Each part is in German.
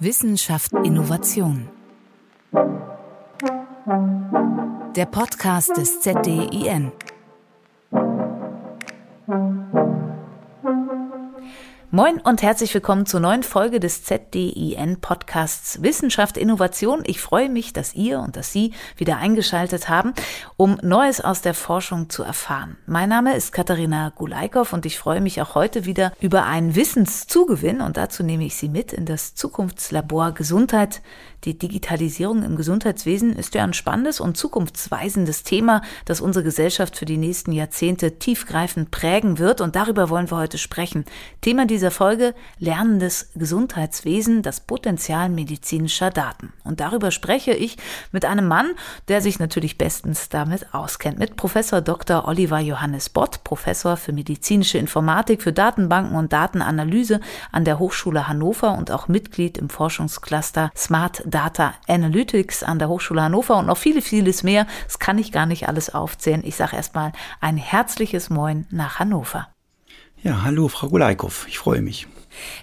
Wissenschaft Innovation. Der Podcast des ZDIN. Moin und herzlich willkommen zur neuen Folge des ZDIN Podcasts Wissenschaft Innovation. Ich freue mich, dass ihr und dass Sie wieder eingeschaltet haben, um Neues aus der Forschung zu erfahren. Mein Name ist Katharina Gulaikow und ich freue mich auch heute wieder über einen Wissenszugewinn und dazu nehme ich Sie mit in das Zukunftslabor Gesundheit die Digitalisierung im Gesundheitswesen ist ja ein spannendes und zukunftsweisendes Thema, das unsere Gesellschaft für die nächsten Jahrzehnte tiefgreifend prägen wird. Und darüber wollen wir heute sprechen. Thema dieser Folge Lernendes Gesundheitswesen, das Potenzial medizinischer Daten. Und darüber spreche ich mit einem Mann, der sich natürlich bestens damit auskennt, mit Professor Dr. Oliver Johannes Bott, Professor für medizinische Informatik, für Datenbanken und Datenanalyse an der Hochschule Hannover und auch Mitglied im Forschungscluster Smart Data Analytics an der Hochschule Hannover und noch viele, vieles mehr. Das kann ich gar nicht alles aufzählen. Ich sage erstmal ein herzliches Moin nach Hannover. Ja, hallo, Frau Gulaikow. Ich freue mich.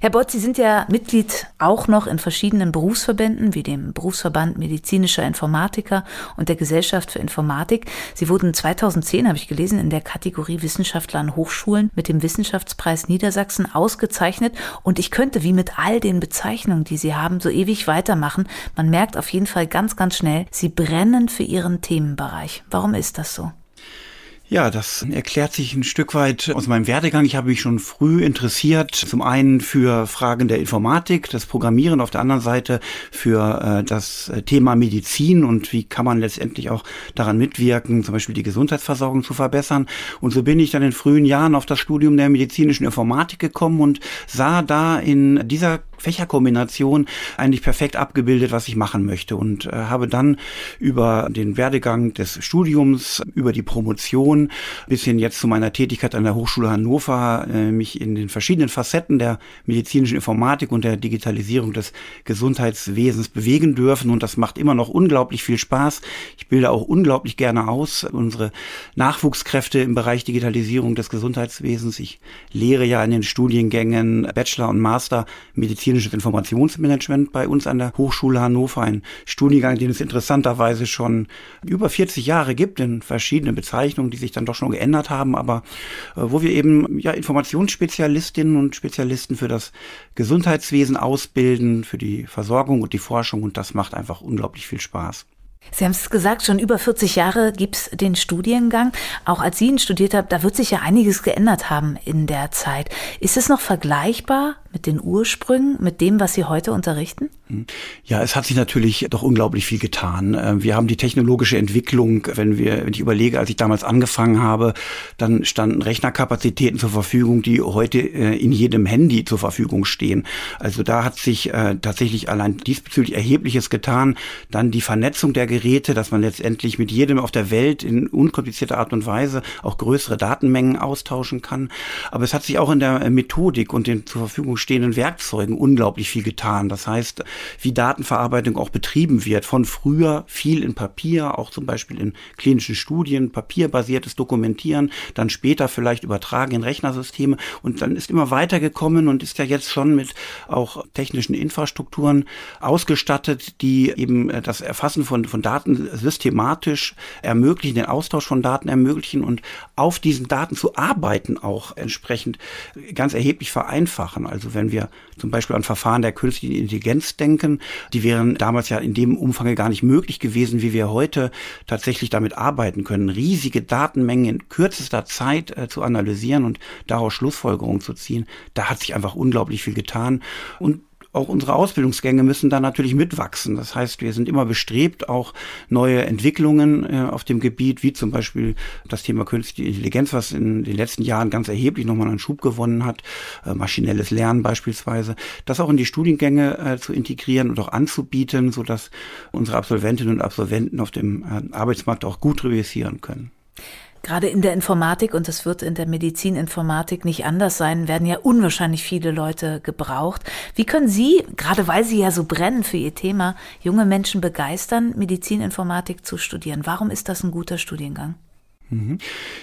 Herr Bott, Sie sind ja Mitglied auch noch in verschiedenen Berufsverbänden, wie dem Berufsverband Medizinischer Informatiker und der Gesellschaft für Informatik. Sie wurden 2010, habe ich gelesen, in der Kategorie Wissenschaftler an Hochschulen mit dem Wissenschaftspreis Niedersachsen ausgezeichnet. Und ich könnte, wie mit all den Bezeichnungen, die Sie haben, so ewig weitermachen. Man merkt auf jeden Fall ganz, ganz schnell, Sie brennen für Ihren Themenbereich. Warum ist das so? Ja, das erklärt sich ein Stück weit aus meinem Werdegang. Ich habe mich schon früh interessiert, zum einen für Fragen der Informatik, das Programmieren, auf der anderen Seite für äh, das Thema Medizin und wie kann man letztendlich auch daran mitwirken, zum Beispiel die Gesundheitsversorgung zu verbessern. Und so bin ich dann in frühen Jahren auf das Studium der medizinischen Informatik gekommen und sah da in dieser Fächerkombination eigentlich perfekt abgebildet, was ich machen möchte und äh, habe dann über den Werdegang des Studiums, über die Promotion bis hin jetzt zu meiner Tätigkeit an der Hochschule Hannover äh, mich in den verschiedenen Facetten der medizinischen Informatik und der Digitalisierung des Gesundheitswesens bewegen dürfen und das macht immer noch unglaublich viel Spaß. Ich bilde auch unglaublich gerne aus unsere Nachwuchskräfte im Bereich Digitalisierung des Gesundheitswesens. Ich lehre ja in den Studiengängen Bachelor und Master Medizin medizinisches Informationsmanagement bei uns an der Hochschule Hannover, ein Studiengang, den es interessanterweise schon über 40 Jahre gibt in verschiedenen Bezeichnungen, die sich dann doch schon geändert haben, aber äh, wo wir eben ja Informationsspezialistinnen und Spezialisten für das Gesundheitswesen ausbilden, für die Versorgung und die Forschung. Und das macht einfach unglaublich viel Spaß. Sie haben es gesagt, schon über 40 Jahre gibt's den Studiengang. Auch als Sie ihn studiert haben, da wird sich ja einiges geändert haben in der Zeit. Ist es noch vergleichbar mit den Ursprüngen, mit dem, was Sie heute unterrichten? Hm. Ja, es hat sich natürlich doch unglaublich viel getan. Äh, wir haben die technologische Entwicklung, wenn wir, wenn ich überlege, als ich damals angefangen habe, dann standen Rechnerkapazitäten zur Verfügung, die heute äh, in jedem Handy zur Verfügung stehen. Also da hat sich äh, tatsächlich allein diesbezüglich erhebliches getan. Dann die Vernetzung der Geräte, dass man letztendlich mit jedem auf der Welt in unkomplizierter Art und Weise auch größere Datenmengen austauschen kann. Aber es hat sich auch in der Methodik und den zur Verfügung stehenden Werkzeugen unglaublich viel getan. Das heißt, wie Datenverarbeitung auch betrieben wird. Von früher viel in Papier, auch zum Beispiel in klinischen Studien, papierbasiertes Dokumentieren, dann später vielleicht übertragen in Rechnersysteme und dann ist immer weitergekommen und ist ja jetzt schon mit auch technischen Infrastrukturen ausgestattet, die eben äh, das Erfassen von, von Daten systematisch ermöglichen, den Austausch von Daten ermöglichen und auf diesen Daten zu arbeiten auch entsprechend ganz erheblich vereinfachen. Also wenn wir zum Beispiel an Verfahren der künstlichen Intelligenz denken, die wären damals ja in dem Umfang gar nicht möglich gewesen, wie wir heute tatsächlich damit arbeiten können, riesige Datenmengen in kürzester Zeit äh, zu analysieren und daraus Schlussfolgerungen zu ziehen. Da hat sich einfach unglaublich viel getan. Und auch unsere Ausbildungsgänge müssen da natürlich mitwachsen. Das heißt, wir sind immer bestrebt, auch neue Entwicklungen äh, auf dem Gebiet, wie zum Beispiel das Thema künstliche Intelligenz, was in den letzten Jahren ganz erheblich nochmal einen Schub gewonnen hat, äh, maschinelles Lernen beispielsweise, das auch in die Studiengänge äh, zu integrieren und auch anzubieten, sodass unsere Absolventinnen und Absolventen auf dem äh, Arbeitsmarkt auch gut reüssieren können. Gerade in der Informatik, und das wird in der Medizininformatik nicht anders sein, werden ja unwahrscheinlich viele Leute gebraucht. Wie können Sie, gerade weil Sie ja so brennen für Ihr Thema, junge Menschen begeistern, Medizininformatik zu studieren? Warum ist das ein guter Studiengang? Mhm.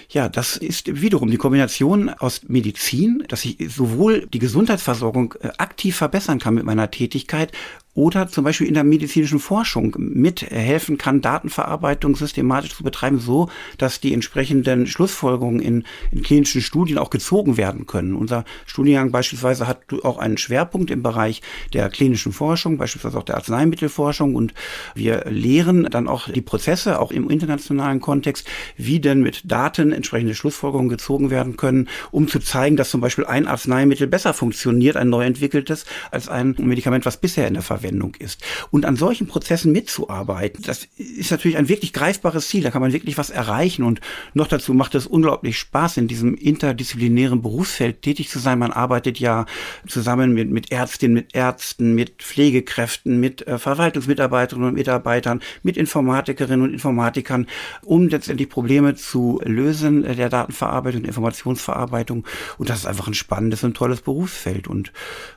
Ja, das ist wiederum die Kombination aus Medizin, dass ich sowohl die Gesundheitsversorgung äh, aktiv verbessern kann mit meiner Tätigkeit oder zum Beispiel in der medizinischen Forschung mithelfen kann, Datenverarbeitung systematisch zu betreiben, so dass die entsprechenden Schlussfolgerungen in, in klinischen Studien auch gezogen werden können. Unser Studiengang beispielsweise hat auch einen Schwerpunkt im Bereich der klinischen Forschung, beispielsweise auch der Arzneimittelforschung und wir lehren dann auch die Prozesse, auch im internationalen Kontext, wie denn mit Daten entsprechende Schlussfolgerungen gezogen werden können, um zu zeigen, dass zum Beispiel ein Arzneimittel besser funktioniert, ein neu entwickeltes, als ein Medikament, was bisher in der Anwendung ist. Und an solchen Prozessen mitzuarbeiten, das ist natürlich ein wirklich greifbares Ziel. Da kann man wirklich was erreichen. Und noch dazu macht es unglaublich Spaß, in diesem interdisziplinären Berufsfeld tätig zu sein. Man arbeitet ja zusammen mit, mit Ärztinnen, mit Ärzten, mit Pflegekräften, mit äh, Verwaltungsmitarbeiterinnen und Mitarbeitern, mit Informatikerinnen und Informatikern, um letztendlich Probleme zu lösen äh, der Datenverarbeitung und Informationsverarbeitung. Und das ist einfach ein spannendes und tolles Berufsfeld. Und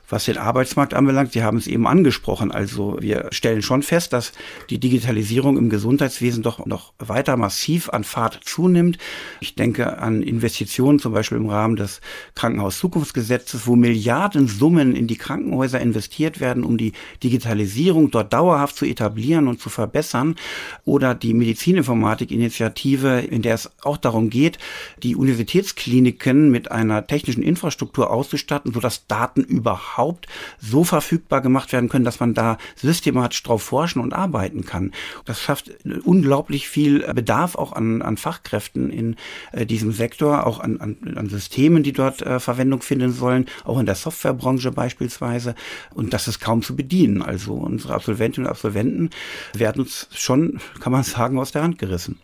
was den Arbeitsmarkt anbelangt, Sie haben es eben angesprochen, also wir stellen schon fest, dass die Digitalisierung im Gesundheitswesen doch noch weiter massiv an Fahrt zunimmt. Ich denke an Investitionen zum Beispiel im Rahmen des Krankenhauszukunftsgesetzes, wo Milliardensummen in die Krankenhäuser investiert werden, um die Digitalisierung dort dauerhaft zu etablieren und zu verbessern. Oder die Medizininformatik-Initiative, in der es auch darum geht, die Universitätskliniken mit einer technischen Infrastruktur auszustatten, sodass Daten überhaupt so verfügbar gemacht werden können, dass man da systematisch drauf forschen und arbeiten kann. Das schafft unglaublich viel Bedarf auch an, an Fachkräften in äh, diesem Sektor, auch an, an, an Systemen, die dort äh, Verwendung finden sollen, auch in der Softwarebranche beispielsweise. Und das ist kaum zu bedienen. Also unsere Absolventinnen und Absolventen werden uns schon, kann man sagen, aus der Hand gerissen.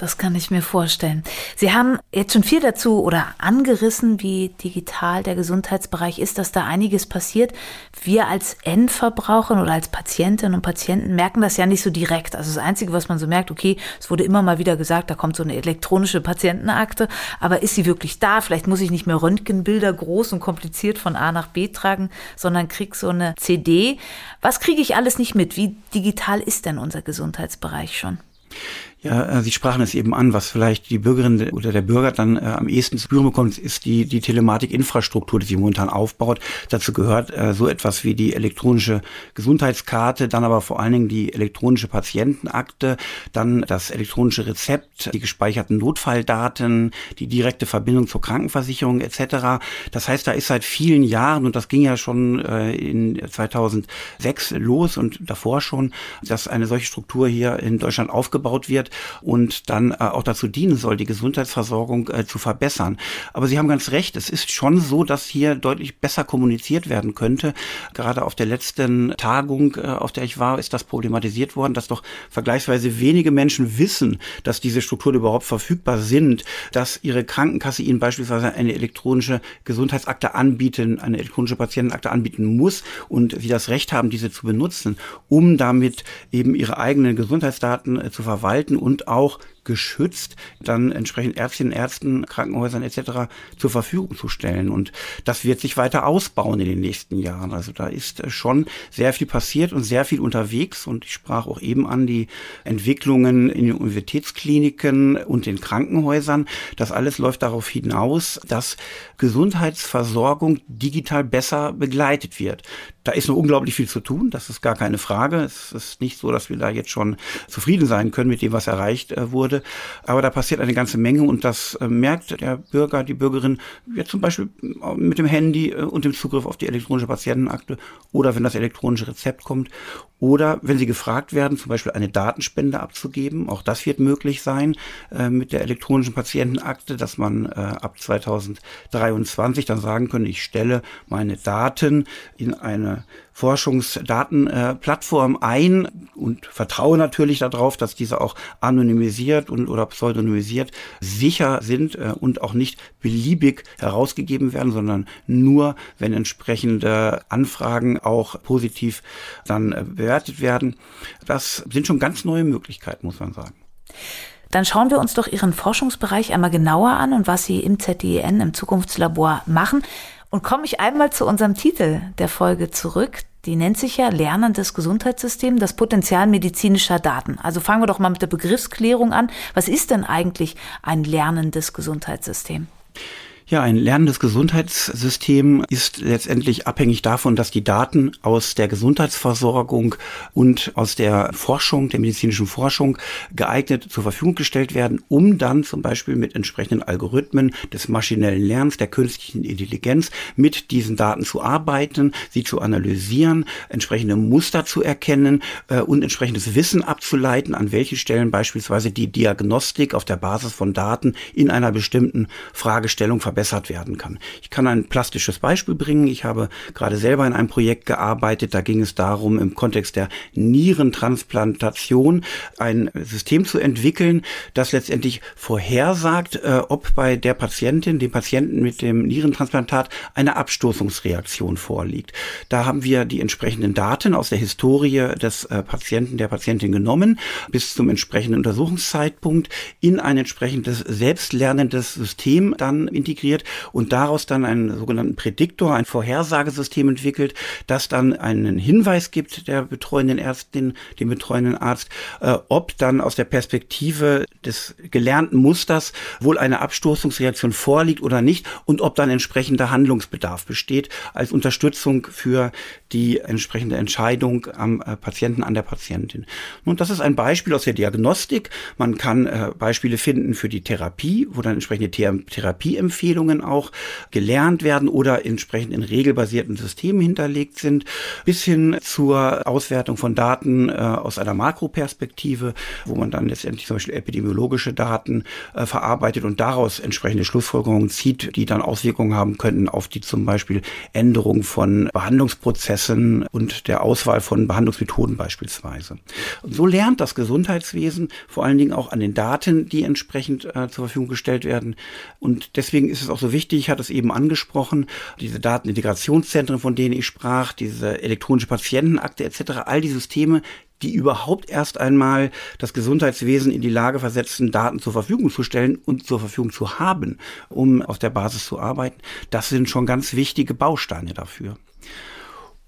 Das kann ich mir vorstellen. Sie haben jetzt schon viel dazu oder angerissen, wie digital der Gesundheitsbereich ist, dass da einiges passiert. Wir als Endverbraucher oder als Patientinnen und Patienten merken das ja nicht so direkt. Also das Einzige, was man so merkt, okay, es wurde immer mal wieder gesagt, da kommt so eine elektronische Patientenakte, aber ist sie wirklich da? Vielleicht muss ich nicht mehr Röntgenbilder groß und kompliziert von A nach B tragen, sondern krieg so eine CD. Was kriege ich alles nicht mit? Wie digital ist denn unser Gesundheitsbereich schon? Ja, äh, Sie sprachen es eben an, was vielleicht die Bürgerin oder der Bürger dann äh, am ehesten zu spüren bekommt, ist die, die Telematikinfrastruktur, die sie momentan aufbaut. Dazu gehört äh, so etwas wie die elektronische Gesundheitskarte, dann aber vor allen Dingen die elektronische Patientenakte, dann das elektronische Rezept, die gespeicherten Notfalldaten, die direkte Verbindung zur Krankenversicherung etc. Das heißt, da ist seit vielen Jahren, und das ging ja schon äh, in 2006 los und davor schon, dass eine solche Struktur hier in Deutschland aufgebaut wird und dann äh, auch dazu dienen soll, die Gesundheitsversorgung äh, zu verbessern. Aber Sie haben ganz recht, es ist schon so, dass hier deutlich besser kommuniziert werden könnte. Gerade auf der letzten Tagung, äh, auf der ich war, ist das problematisiert worden, dass doch vergleichsweise wenige Menschen wissen, dass diese Strukturen überhaupt verfügbar sind, dass ihre Krankenkasse ihnen beispielsweise eine elektronische Gesundheitsakte anbieten, eine elektronische Patientenakte anbieten muss und sie das Recht haben, diese zu benutzen, um damit eben ihre eigenen Gesundheitsdaten zu verwalten und auch geschützt dann entsprechend Ärztinnen, Ärzten, Krankenhäusern etc. zur Verfügung zu stellen. Und das wird sich weiter ausbauen in den nächsten Jahren. Also da ist äh, schon sehr viel passiert und sehr viel unterwegs. Und ich sprach auch eben an die Entwicklungen in den Universitätskliniken und den Krankenhäusern. Das alles läuft darauf hinaus, dass Gesundheitsversorgung digital besser begleitet wird. Da ist noch unglaublich viel zu tun, das ist gar keine Frage. Es ist nicht so, dass wir da jetzt schon zufrieden sein können mit dem, was erreicht äh, wurde. Aber da passiert eine ganze Menge und das äh, merkt der Bürger, die Bürgerin jetzt zum Beispiel äh, mit dem Handy und dem Zugriff auf die elektronische Patientenakte oder wenn das elektronische Rezept kommt oder wenn sie gefragt werden, zum Beispiel eine Datenspende abzugeben. Auch das wird möglich sein mit der elektronischen Patientenakte, dass man ab 2023 dann sagen können, ich stelle meine Daten in eine Forschungsdatenplattform ein und vertraue natürlich darauf, dass diese auch anonymisiert und oder pseudonymisiert sicher sind äh, und auch nicht beliebig herausgegeben werden, sondern nur, wenn entsprechende Anfragen auch positiv dann äh, bewertet werden. Das sind schon ganz neue Möglichkeiten, muss man sagen. Dann schauen wir uns doch Ihren Forschungsbereich einmal genauer an und was Sie im ZDN im Zukunftslabor machen. Und komme ich einmal zu unserem Titel der Folge zurück. Die nennt sich ja Lernendes Gesundheitssystem, das Potenzial medizinischer Daten. Also fangen wir doch mal mit der Begriffsklärung an. Was ist denn eigentlich ein lernendes Gesundheitssystem? Ja, ein lernendes Gesundheitssystem ist letztendlich abhängig davon, dass die Daten aus der Gesundheitsversorgung und aus der Forschung, der medizinischen Forschung geeignet zur Verfügung gestellt werden, um dann zum Beispiel mit entsprechenden Algorithmen des maschinellen Lernens, der künstlichen Intelligenz mit diesen Daten zu arbeiten, sie zu analysieren, entsprechende Muster zu erkennen äh, und entsprechendes Wissen abzuleiten, an welchen Stellen beispielsweise die Diagnostik auf der Basis von Daten in einer bestimmten Fragestellung verbessert verbessert werden kann. Ich kann ein plastisches Beispiel bringen. Ich habe gerade selber in einem Projekt gearbeitet. Da ging es darum, im Kontext der Nierentransplantation ein System zu entwickeln, das letztendlich vorhersagt, äh, ob bei der Patientin, dem Patienten mit dem Nierentransplantat eine Abstoßungsreaktion vorliegt. Da haben wir die entsprechenden Daten aus der Historie des äh, Patienten, der Patientin genommen, bis zum entsprechenden Untersuchungszeitpunkt in ein entsprechendes selbstlernendes System dann integriert integriert und daraus dann einen sogenannten Prädiktor, ein Vorhersagesystem entwickelt, das dann einen Hinweis gibt der betreuenden Ärztin, dem betreuenden Arzt, äh, ob dann aus der Perspektive des gelernten Musters wohl eine Abstoßungsreaktion vorliegt oder nicht und ob dann entsprechender Handlungsbedarf besteht als Unterstützung für die entsprechende Entscheidung am äh, Patienten, an der Patientin. Und das ist ein Beispiel aus der Diagnostik. Man kann äh, Beispiele finden für die Therapie, wo dann entsprechende Therapieempfehlungen Empfehlungen auch gelernt werden oder entsprechend in regelbasierten Systemen hinterlegt sind, bis hin zur Auswertung von Daten äh, aus einer Makroperspektive, wo man dann letztendlich zum Beispiel epidemiologische Daten äh, verarbeitet und daraus entsprechende Schlussfolgerungen zieht, die dann Auswirkungen haben könnten auf die zum Beispiel Änderung von Behandlungsprozessen und der Auswahl von Behandlungsmethoden beispielsweise. Und so lernt das Gesundheitswesen vor allen Dingen auch an den Daten, die entsprechend äh, zur Verfügung gestellt werden. Und deswegen ist es auch so wichtig, ich hatte es eben angesprochen, diese Datenintegrationszentren, von denen ich sprach, diese elektronische Patientenakte etc., all die Systeme, die überhaupt erst einmal das Gesundheitswesen in die Lage versetzen, Daten zur Verfügung zu stellen und zur Verfügung zu haben, um auf der Basis zu arbeiten, das sind schon ganz wichtige Bausteine dafür.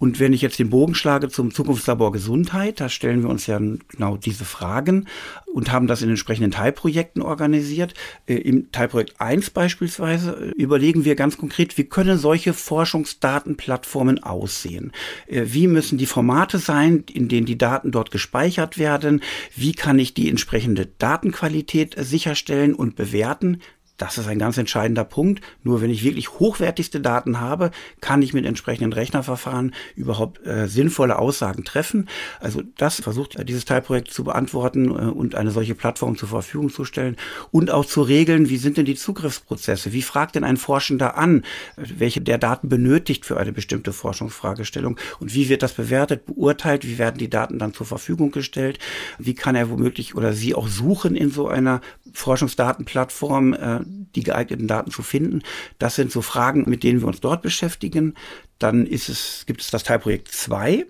Und wenn ich jetzt den Bogen schlage zum Zukunftslabor Gesundheit, da stellen wir uns ja genau diese Fragen und haben das in entsprechenden Teilprojekten organisiert. Äh, Im Teilprojekt 1 beispielsweise äh, überlegen wir ganz konkret, wie können solche Forschungsdatenplattformen aussehen? Äh, wie müssen die Formate sein, in denen die Daten dort gespeichert werden? Wie kann ich die entsprechende Datenqualität sicherstellen und bewerten? Das ist ein ganz entscheidender Punkt. Nur wenn ich wirklich hochwertigste Daten habe, kann ich mit entsprechenden Rechnerverfahren überhaupt äh, sinnvolle Aussagen treffen. Also das versucht dieses Teilprojekt zu beantworten äh, und eine solche Plattform zur Verfügung zu stellen und auch zu regeln, wie sind denn die Zugriffsprozesse? Wie fragt denn ein Forschender an, welche der Daten benötigt für eine bestimmte Forschungsfragestellung und wie wird das bewertet, beurteilt, wie werden die Daten dann zur Verfügung gestellt? Wie kann er womöglich oder sie auch suchen in so einer Forschungsdatenplattform? Äh, die geeigneten Daten zu finden. Das sind so Fragen, mit denen wir uns dort beschäftigen. Dann ist es, gibt es das Teilprojekt 2.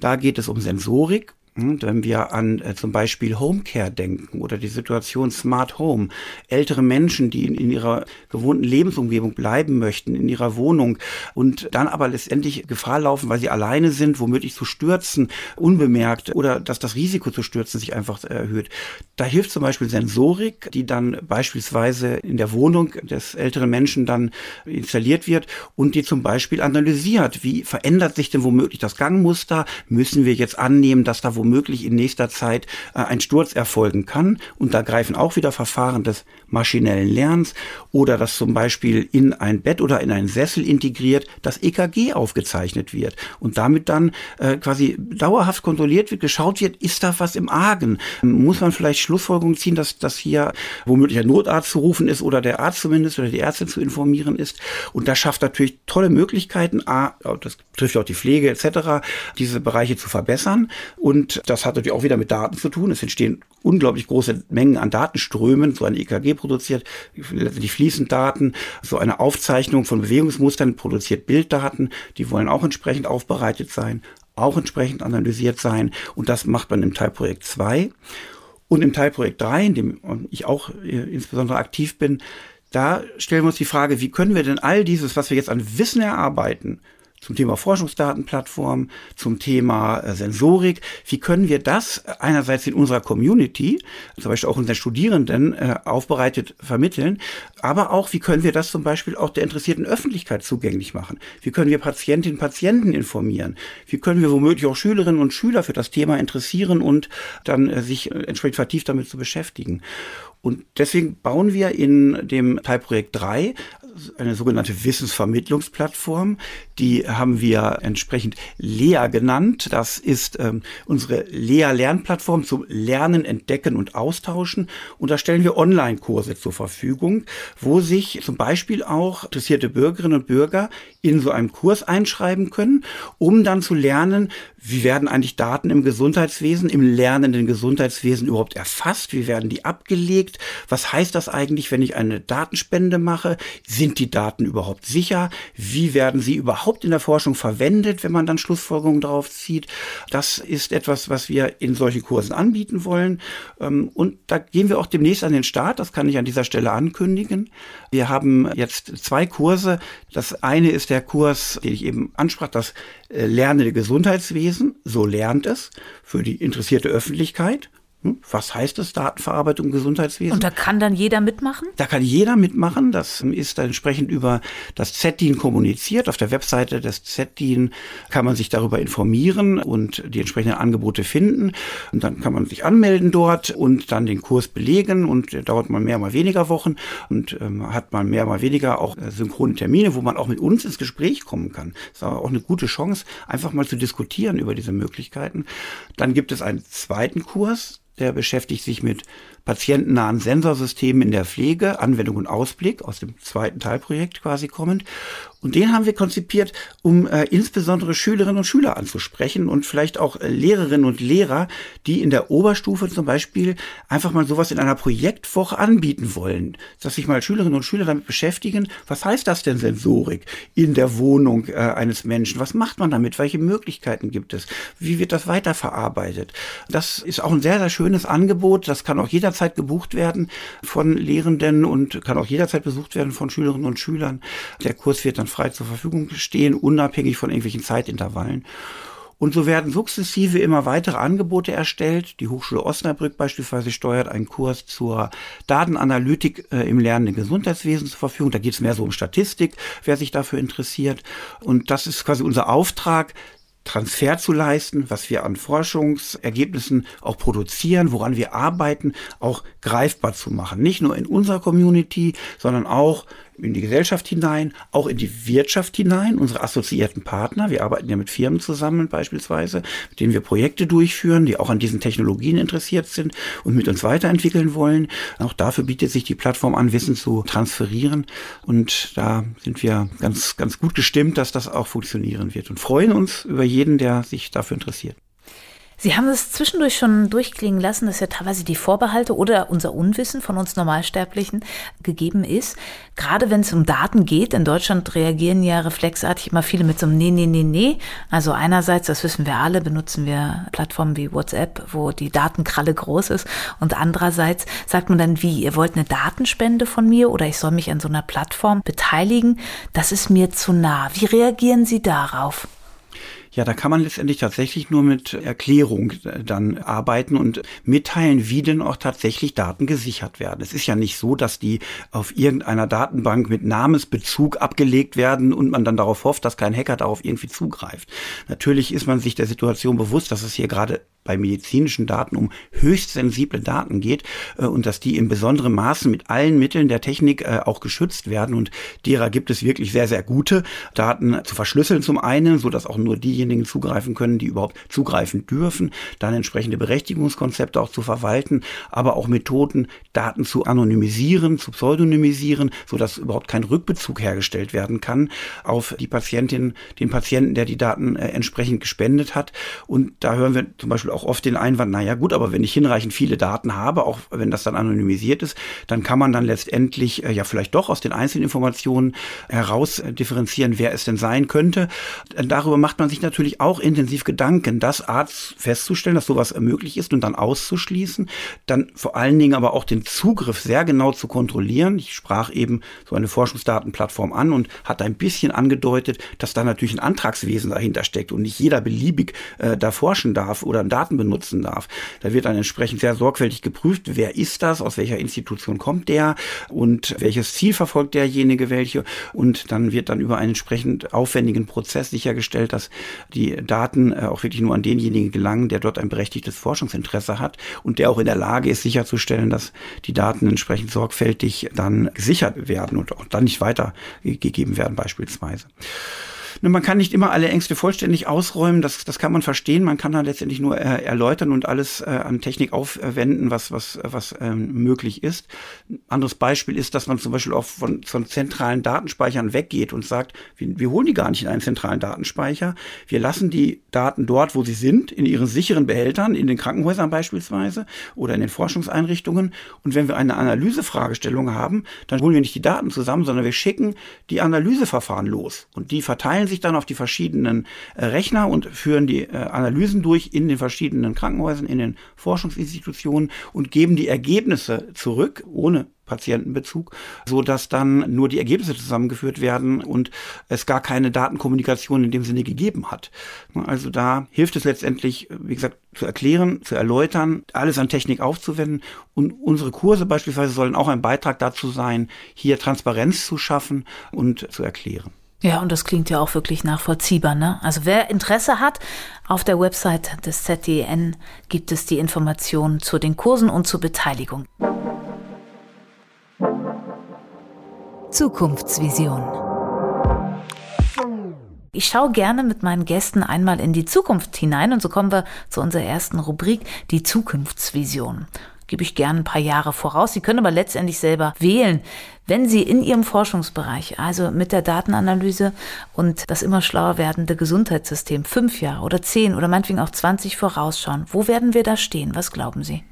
Da geht es um Sensorik hm, wenn wir an äh, zum Beispiel Homecare denken oder die Situation Smart Home, ältere Menschen, die in, in, ihrer gewohnten Lebensumgebung bleiben möchten, in ihrer Wohnung und dann aber letztendlich Gefahr laufen, weil sie alleine sind, womöglich zu stürzen, unbemerkt oder dass das Risiko zu stürzen sich einfach erhöht. Da hilft zum Beispiel Sensorik, die dann beispielsweise in der Wohnung des älteren Menschen dann installiert wird und die zum Beispiel analysiert, wie verändert sich denn womöglich das Gangmuster, müssen wir jetzt annehmen, dass da womöglich in nächster Zeit äh, ein Sturz erfolgen kann. Und da greifen auch wieder Verfahren des maschinellen Lernens oder dass zum Beispiel in ein Bett oder in einen Sessel integriert das EKG aufgezeichnet wird und damit dann äh, quasi dauerhaft kontrolliert wird, geschaut wird, ist da was im Argen? Muss man vielleicht Schlussfolgerungen ziehen, dass, dass hier womöglich ein Notarzt zu rufen ist oder der Arzt zumindest oder die Ärztin zu informieren ist? Und das schafft natürlich tolle Möglichkeiten, A, das trifft auch die Pflege etc., diese Bereiche zu verbessern und das hat natürlich auch wieder mit Daten zu tun. Es entstehen unglaublich große Mengen an Datenströmen. So ein EKG produziert die fließend Daten. So eine Aufzeichnung von Bewegungsmustern produziert Bilddaten. Die wollen auch entsprechend aufbereitet sein, auch entsprechend analysiert sein. Und das macht man im Teilprojekt 2. Und im Teilprojekt 3, in dem ich auch äh, insbesondere aktiv bin, da stellen wir uns die Frage, wie können wir denn all dieses, was wir jetzt an Wissen erarbeiten, zum Thema Forschungsdatenplattform, zum Thema äh, Sensorik. Wie können wir das einerseits in unserer Community, zum Beispiel auch unseren Studierenden, äh, aufbereitet vermitteln, aber auch, wie können wir das zum Beispiel auch der interessierten Öffentlichkeit zugänglich machen? Wie können wir Patientinnen und Patienten informieren? Wie können wir womöglich auch Schülerinnen und Schüler für das Thema interessieren und dann äh, sich entsprechend vertieft damit zu beschäftigen? Und deswegen bauen wir in dem Teilprojekt 3 eine sogenannte Wissensvermittlungsplattform. Die haben wir entsprechend Lea genannt. Das ist ähm, unsere Lea-Lernplattform zum Lernen, Entdecken und Austauschen. Und da stellen wir Online-Kurse zur Verfügung, wo sich zum Beispiel auch interessierte Bürgerinnen und Bürger in so einem Kurs einschreiben können, um dann zu lernen, wie werden eigentlich Daten im Gesundheitswesen, im lernenden Gesundheitswesen überhaupt erfasst? Wie werden die abgelegt? Was heißt das eigentlich, wenn ich eine Datenspende mache? Sind die Daten überhaupt sicher? Wie werden sie überhaupt in der Forschung verwendet, wenn man dann Schlussfolgerungen darauf zieht? Das ist etwas, was wir in solchen Kursen anbieten wollen. Ähm, und da gehen wir auch demnächst an den Start. Das kann ich an dieser Stelle ankündigen. Wir haben jetzt zwei Kurse. Das eine ist der Kurs, den ich eben ansprach, das lernende Gesundheitswesen, so lernt es, für die interessierte Öffentlichkeit. Hm? Was heißt es, Datenverarbeitung im Gesundheitswesen? Und da kann dann jeder mitmachen? Da kann jeder mitmachen. Das ist dann entsprechend über das ZDIN kommuniziert. Auf der Webseite des ZDIN kann man sich darüber informieren und die entsprechenden Angebote finden. Und dann kann man sich anmelden dort und dann den Kurs belegen. Und der dauert mal mehr, mal weniger Wochen und ähm, hat mal mehr, mal weniger auch äh, synchrone Termine, wo man auch mit uns ins Gespräch kommen kann. Das ist aber auch eine gute Chance, einfach mal zu diskutieren über diese Möglichkeiten. Dann gibt es einen zweiten Kurs, der beschäftigt sich mit patientennahen Sensorsystemen in der Pflege, Anwendung und Ausblick aus dem zweiten Teilprojekt quasi kommend. Und den haben wir konzipiert, um äh, insbesondere Schülerinnen und Schüler anzusprechen und vielleicht auch äh, Lehrerinnen und Lehrer, die in der Oberstufe zum Beispiel einfach mal sowas in einer Projektwoche anbieten wollen. Dass sich mal Schülerinnen und Schüler damit beschäftigen, was heißt das denn Sensorik in der Wohnung äh, eines Menschen? Was macht man damit? Welche Möglichkeiten gibt es? Wie wird das weiterverarbeitet? Das ist auch ein sehr, sehr schönes Angebot. Das kann auch jederzeit gebucht werden von Lehrenden und kann auch jederzeit besucht werden von Schülerinnen und Schülern. Der Kurs wird dann frei zur Verfügung stehen, unabhängig von irgendwelchen Zeitintervallen. Und so werden sukzessive immer weitere Angebote erstellt. Die Hochschule Osnabrück beispielsweise steuert einen Kurs zur Datenanalytik äh, im lernenden Gesundheitswesen zur Verfügung. Da geht es mehr so um Statistik, wer sich dafür interessiert. Und das ist quasi unser Auftrag, Transfer zu leisten, was wir an Forschungsergebnissen auch produzieren, woran wir arbeiten, auch greifbar zu machen. Nicht nur in unserer Community, sondern auch in die Gesellschaft hinein, auch in die Wirtschaft hinein, unsere assoziierten Partner. Wir arbeiten ja mit Firmen zusammen beispielsweise, mit denen wir Projekte durchführen, die auch an diesen Technologien interessiert sind und mit uns weiterentwickeln wollen. Auch dafür bietet sich die Plattform an, Wissen zu transferieren. Und da sind wir ganz, ganz gut gestimmt, dass das auch funktionieren wird und freuen uns über jeden, der sich dafür interessiert. Sie haben es zwischendurch schon durchklingen lassen, dass ja teilweise die Vorbehalte oder unser Unwissen von uns Normalsterblichen gegeben ist. Gerade wenn es um Daten geht, in Deutschland reagieren ja reflexartig immer viele mit so einem Nee, Nee, Nee, Nee. Also einerseits, das wissen wir alle, benutzen wir Plattformen wie WhatsApp, wo die Datenkralle groß ist. Und andererseits sagt man dann, wie, ihr wollt eine Datenspende von mir oder ich soll mich an so einer Plattform beteiligen. Das ist mir zu nah. Wie reagieren Sie darauf? Ja, da kann man letztendlich tatsächlich nur mit Erklärung dann arbeiten und mitteilen, wie denn auch tatsächlich Daten gesichert werden. Es ist ja nicht so, dass die auf irgendeiner Datenbank mit Namensbezug abgelegt werden und man dann darauf hofft, dass kein Hacker darauf irgendwie zugreift. Natürlich ist man sich der Situation bewusst, dass es hier gerade bei medizinischen Daten um höchst sensible Daten geht äh, und dass die in besonderem Maße mit allen Mitteln der Technik äh, auch geschützt werden und derer gibt es wirklich sehr, sehr gute Daten zu verschlüsseln zum einen, so dass auch nur diejenigen zugreifen können, die überhaupt zugreifen dürfen, dann entsprechende Berechtigungskonzepte auch zu verwalten, aber auch Methoden, Daten zu anonymisieren, zu pseudonymisieren, so dass überhaupt kein Rückbezug hergestellt werden kann auf die Patientin, den Patienten, der die Daten äh, entsprechend gespendet hat. Und da hören wir zum Beispiel auch oft den Einwand, na ja gut, aber wenn ich hinreichend viele Daten habe, auch wenn das dann anonymisiert ist, dann kann man dann letztendlich äh, ja vielleicht doch aus den einzelnen Informationen heraus äh, differenzieren, wer es denn sein könnte. Darüber macht man sich natürlich auch intensiv Gedanken, das Arzt festzustellen, dass sowas möglich ist und dann auszuschließen, dann vor allen Dingen aber auch den Zugriff sehr genau zu kontrollieren. Ich sprach eben so eine Forschungsdatenplattform an und hat ein bisschen angedeutet, dass da natürlich ein Antragswesen dahinter steckt und nicht jeder beliebig äh, da forschen darf oder Daten benutzen darf. Da wird dann entsprechend sehr sorgfältig geprüft, wer ist das, aus welcher Institution kommt der und welches Ziel verfolgt derjenige welche und dann wird dann über einen entsprechend aufwendigen Prozess sichergestellt, dass die Daten äh, auch wirklich nur an denjenigen gelangen, der dort ein berechtigtes Forschungsinteresse hat und der auch in der Lage ist, sicherzustellen, dass die Daten entsprechend sorgfältig dann gesichert werden und auch dann nicht weitergegeben werden beispielsweise. Man kann nicht immer alle Ängste vollständig ausräumen, das, das kann man verstehen. Man kann dann letztendlich nur äh, erläutern und alles äh, an Technik aufwenden, was, was, was ähm, möglich ist. Anderes Beispiel ist, dass man zum Beispiel auch von, von zentralen Datenspeichern weggeht und sagt, wir, wir holen die gar nicht in einen zentralen Datenspeicher. Wir lassen die Daten dort, wo sie sind, in ihren sicheren Behältern, in den Krankenhäusern beispielsweise oder in den Forschungseinrichtungen. Und wenn wir eine Analysefragestellung haben, dann holen wir nicht die Daten zusammen, sondern wir schicken die Analyseverfahren los. Und die verteilen sich dann auf die verschiedenen äh, Rechner und führen die äh, Analysen durch in den verschiedenen Krankenhäusern, in den Forschungsinstitutionen und geben die Ergebnisse zurück, ohne Patientenbezug, so dass dann nur die Ergebnisse zusammengeführt werden und es gar keine Datenkommunikation in dem Sinne gegeben hat. Also da hilft es letztendlich, wie gesagt, zu erklären, zu erläutern, alles an Technik aufzuwenden und unsere Kurse beispielsweise sollen auch ein Beitrag dazu sein, hier Transparenz zu schaffen und zu erklären. Ja, und das klingt ja auch wirklich nachvollziehbar. Ne? Also wer Interesse hat, auf der Website des ZDN gibt es die Informationen zu den Kursen und zur Beteiligung. Zukunftsvision. Ich schaue gerne mit meinen Gästen einmal in die Zukunft hinein und so kommen wir zu unserer ersten Rubrik, die Zukunftsvision gebe ich gerne ein paar Jahre voraus. Sie können aber letztendlich selber wählen. Wenn Sie in Ihrem Forschungsbereich, also mit der Datenanalyse und das immer schlauer werdende Gesundheitssystem fünf Jahre oder zehn oder meinetwegen auch 20 vorausschauen, wo werden wir da stehen? Was glauben Sie?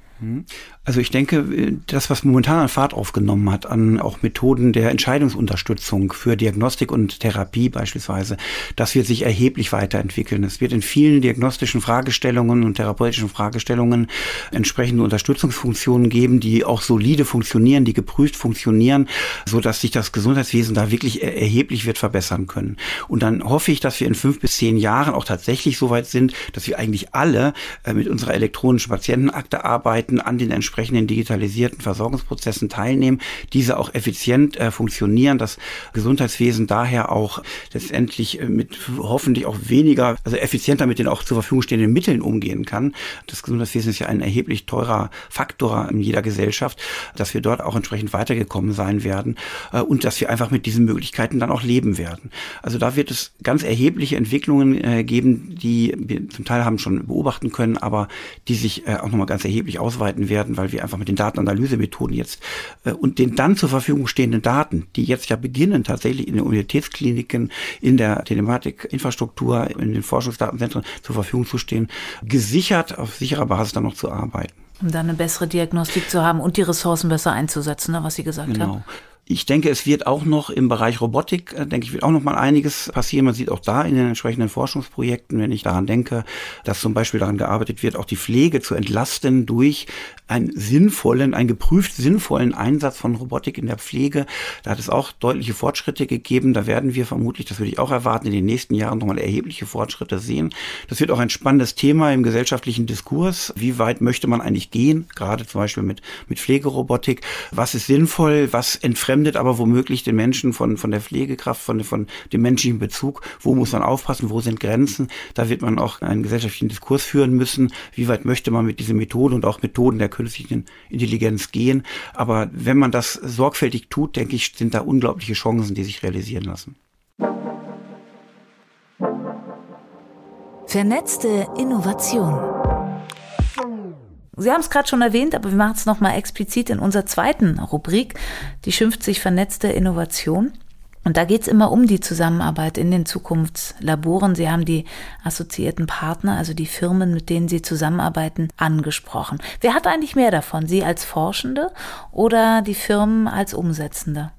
Also ich denke, das, was momentan an Fahrt aufgenommen hat, an auch Methoden der Entscheidungsunterstützung für Diagnostik und Therapie beispielsweise, das wird sich erheblich weiterentwickeln. Es wird in vielen diagnostischen Fragestellungen und therapeutischen Fragestellungen entsprechende Unterstützungsfunktionen geben, die auch solide funktionieren, die geprüft funktionieren, so dass sich das Gesundheitswesen da wirklich erheblich wird verbessern können. Und dann hoffe ich, dass wir in fünf bis zehn Jahren auch tatsächlich so weit sind, dass wir eigentlich alle äh, mit unserer elektronischen Patientenakte arbeiten, an den entsprechenden digitalisierten Versorgungsprozessen teilnehmen, diese auch effizient äh, funktionieren, das Gesundheitswesen daher auch letztendlich äh, mit hoffentlich auch weniger, also effizienter mit den auch zur Verfügung stehenden Mitteln umgehen kann. Das Gesundheitswesen ist ja ein erheblich teurer Faktor in jeder Gesellschaft, dass wir dort auch entsprechend weitergekommen sein werden äh, und dass wir einfach mit diesen Möglichkeiten dann auch leben werden. Also da wird es ganz erhebliche Entwicklungen äh, geben, die wir zum Teil haben schon beobachten können, aber die sich äh, auch nochmal ganz erheblich ausweiten werden, weil wir einfach mit den Datenanalysemethoden jetzt äh, und den dann zur Verfügung stehenden Daten, die jetzt ja beginnen tatsächlich in den Universitätskliniken, in der Telematikinfrastruktur, in den Forschungsdatenzentren zur Verfügung zu stehen, gesichert auf sicherer Basis dann noch zu arbeiten. Um dann eine bessere Diagnostik zu haben und die Ressourcen besser einzusetzen, ne, was Sie gesagt genau. haben. Ich denke, es wird auch noch im Bereich Robotik, äh, denke ich, wird auch noch mal einiges passieren. Man sieht auch da in den entsprechenden Forschungsprojekten, wenn ich daran denke, dass zum Beispiel daran gearbeitet wird, auch die Pflege zu entlasten durch einen sinnvollen, einen geprüft sinnvollen Einsatz von Robotik in der Pflege. Da hat es auch deutliche Fortschritte gegeben. Da werden wir vermutlich, das würde ich auch erwarten, in den nächsten Jahren nochmal erhebliche Fortschritte sehen. Das wird auch ein spannendes Thema im gesellschaftlichen Diskurs. Wie weit möchte man eigentlich gehen? Gerade zum Beispiel mit, mit Pflegerobotik. Was ist sinnvoll? Was entfremdet entfremdet aber womöglich den Menschen von, von der Pflegekraft, von, von dem menschlichen Bezug. Wo muss man aufpassen? Wo sind Grenzen? Da wird man auch einen gesellschaftlichen Diskurs führen müssen. Wie weit möchte man mit dieser Methode und auch Methoden der künstlichen Intelligenz gehen? Aber wenn man das sorgfältig tut, denke ich, sind da unglaubliche Chancen, die sich realisieren lassen. Vernetzte Innovation. Sie haben es gerade schon erwähnt, aber wir machen es nochmal explizit in unserer zweiten Rubrik, die schimpft sich vernetzte Innovation. Und da geht es immer um die Zusammenarbeit in den Zukunftslaboren. Sie haben die assoziierten Partner, also die Firmen, mit denen Sie zusammenarbeiten, angesprochen. Wer hat eigentlich mehr davon? Sie als Forschende oder die Firmen als Umsetzende?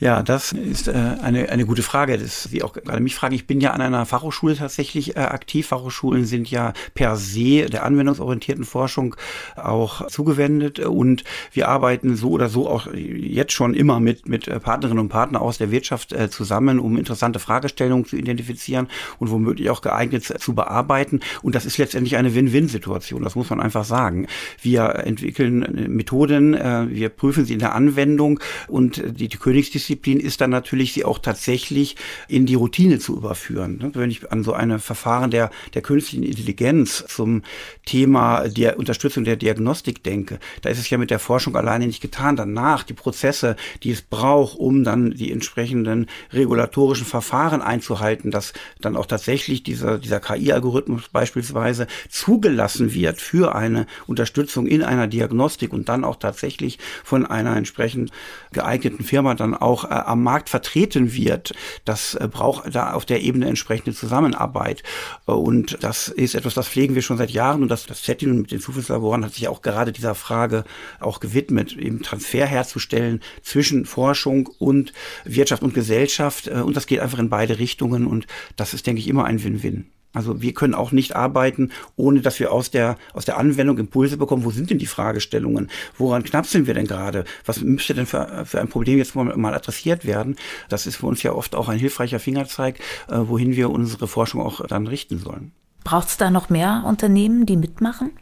Ja, das ist äh, eine, eine gute Frage. Das Sie auch gerade mich fragen. Ich bin ja an einer Fachhochschule tatsächlich äh, aktiv. Fachhochschulen sind ja per se der anwendungsorientierten Forschung auch zugewendet und wir arbeiten so oder so auch jetzt schon immer mit, mit Partnerinnen und Partnern aus der Wirtschaft äh, zusammen, um interessante Fragestellungen zu identifizieren und womöglich auch geeignet zu bearbeiten. Und das ist letztendlich eine Win-Win-Situation. Das muss man einfach sagen. Wir entwickeln Methoden, äh, wir prüfen sie in der Anwendung und die, die Königsdisziplin ist dann natürlich, sie auch tatsächlich in die Routine zu überführen. Ne? Wenn ich an so eine Verfahren der, der künstlichen Intelligenz zum Thema der Unterstützung der Diagnostik denke, da ist es ja mit der Forschung alleine nicht getan. Danach die Prozesse, die es braucht, um dann die entsprechenden regulatorischen Verfahren einzuhalten, dass dann auch tatsächlich dieser, dieser KI-Algorithmus beispielsweise zugelassen wird für eine Unterstützung in einer Diagnostik und dann auch tatsächlich von einer entsprechend geeigneten geeigneten Firma dann auch äh, am Markt vertreten wird. Das äh, braucht da auf der Ebene entsprechende Zusammenarbeit. Äh, und das ist etwas, das pflegen wir schon seit Jahren und das, das Setting mit den Zufallslaboren hat sich auch gerade dieser Frage auch gewidmet, eben Transfer herzustellen zwischen Forschung und Wirtschaft und Gesellschaft. Äh, und das geht einfach in beide Richtungen und das ist, denke ich, immer ein Win-Win. Also wir können auch nicht arbeiten, ohne dass wir aus der, aus der Anwendung Impulse bekommen. Wo sind denn die Fragestellungen? Woran knapseln wir denn gerade? Was müsste denn für, für ein Problem jetzt mal, mal adressiert werden? Das ist für uns ja oft auch ein hilfreicher Fingerzeig, äh, wohin wir unsere Forschung auch dann richten sollen. Braucht es da noch mehr Unternehmen, die mitmachen?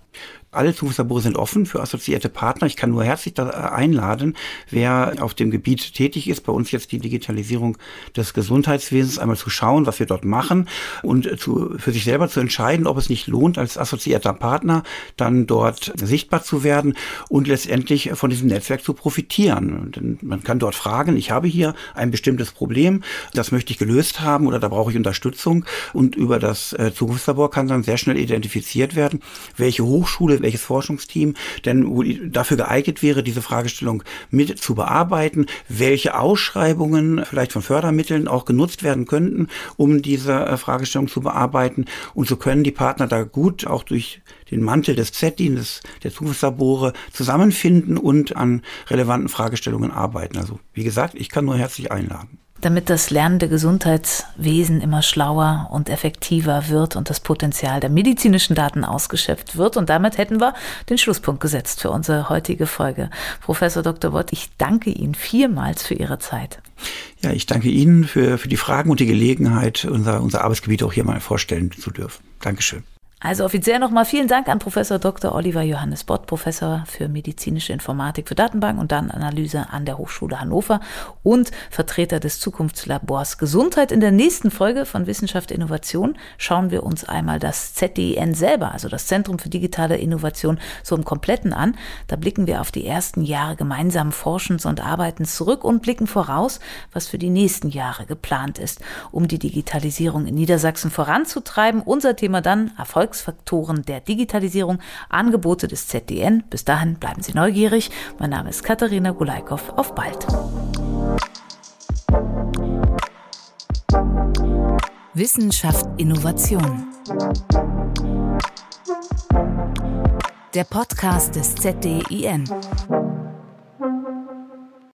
Alle Zufallslabore sind offen für assoziierte Partner. Ich kann nur herzlich äh, einladen, wer auf dem Gebiet tätig ist, bei uns jetzt die Digitalisierung des Gesundheitswesens, einmal zu schauen, was wir dort machen und zu, für sich selber zu entscheiden, ob es nicht lohnt, als assoziierter Partner dann dort sichtbar zu werden und letztendlich von diesem Netzwerk zu profitieren. Denn man kann dort fragen, ich habe hier ein bestimmtes Problem, das möchte ich gelöst haben oder da brauche ich Unterstützung und über das äh, Zukunftslabor kann dann sehr schnell identifiziert werden, welche Hochschule, welches Forschungsteam denn dafür geeignet wäre, diese Fragestellung mit zu bearbeiten, welche Ausschreibungen vielleicht von Fördermitteln auch genutzt werden könnten, um diese äh, Fragestellung zu bearbeiten. Und so können die Partner da gut auch durch den Mantel des ZDIN, der Zukunftslabore, zusammenfinden und an relevanten Fragestellungen arbeiten. Also wie gesagt, ich kann nur herzlich einladen damit das lernende Gesundheitswesen immer schlauer und effektiver wird und das Potenzial der medizinischen Daten ausgeschöpft wird. Und damit hätten wir den Schlusspunkt gesetzt für unsere heutige Folge. Professor Dr. Wott, ich danke Ihnen vielmals für Ihre Zeit. Ja, ich danke Ihnen für, für die Fragen und die Gelegenheit, unser, unser Arbeitsgebiet auch hier mal vorstellen zu dürfen. Dankeschön. Also offiziell nochmal vielen Dank an Professor Dr. Oliver Johannes Bott, Professor für medizinische Informatik für Datenbank und Datenanalyse an der Hochschule Hannover und Vertreter des Zukunftslabors Gesundheit. In der nächsten Folge von Wissenschaft Innovation schauen wir uns einmal das ZDIN selber, also das Zentrum für digitale Innovation, so im Kompletten an. Da blicken wir auf die ersten Jahre gemeinsamen Forschens und Arbeitens zurück und blicken voraus, was für die nächsten Jahre geplant ist, um die Digitalisierung in Niedersachsen voranzutreiben. Unser Thema dann Erfolg Erfolgsfaktoren der Digitalisierung, Angebote des ZDN. Bis dahin bleiben Sie neugierig. Mein Name ist Katharina Gulaikow. Auf bald. Wissenschaft Innovation. Der Podcast des ZDIN.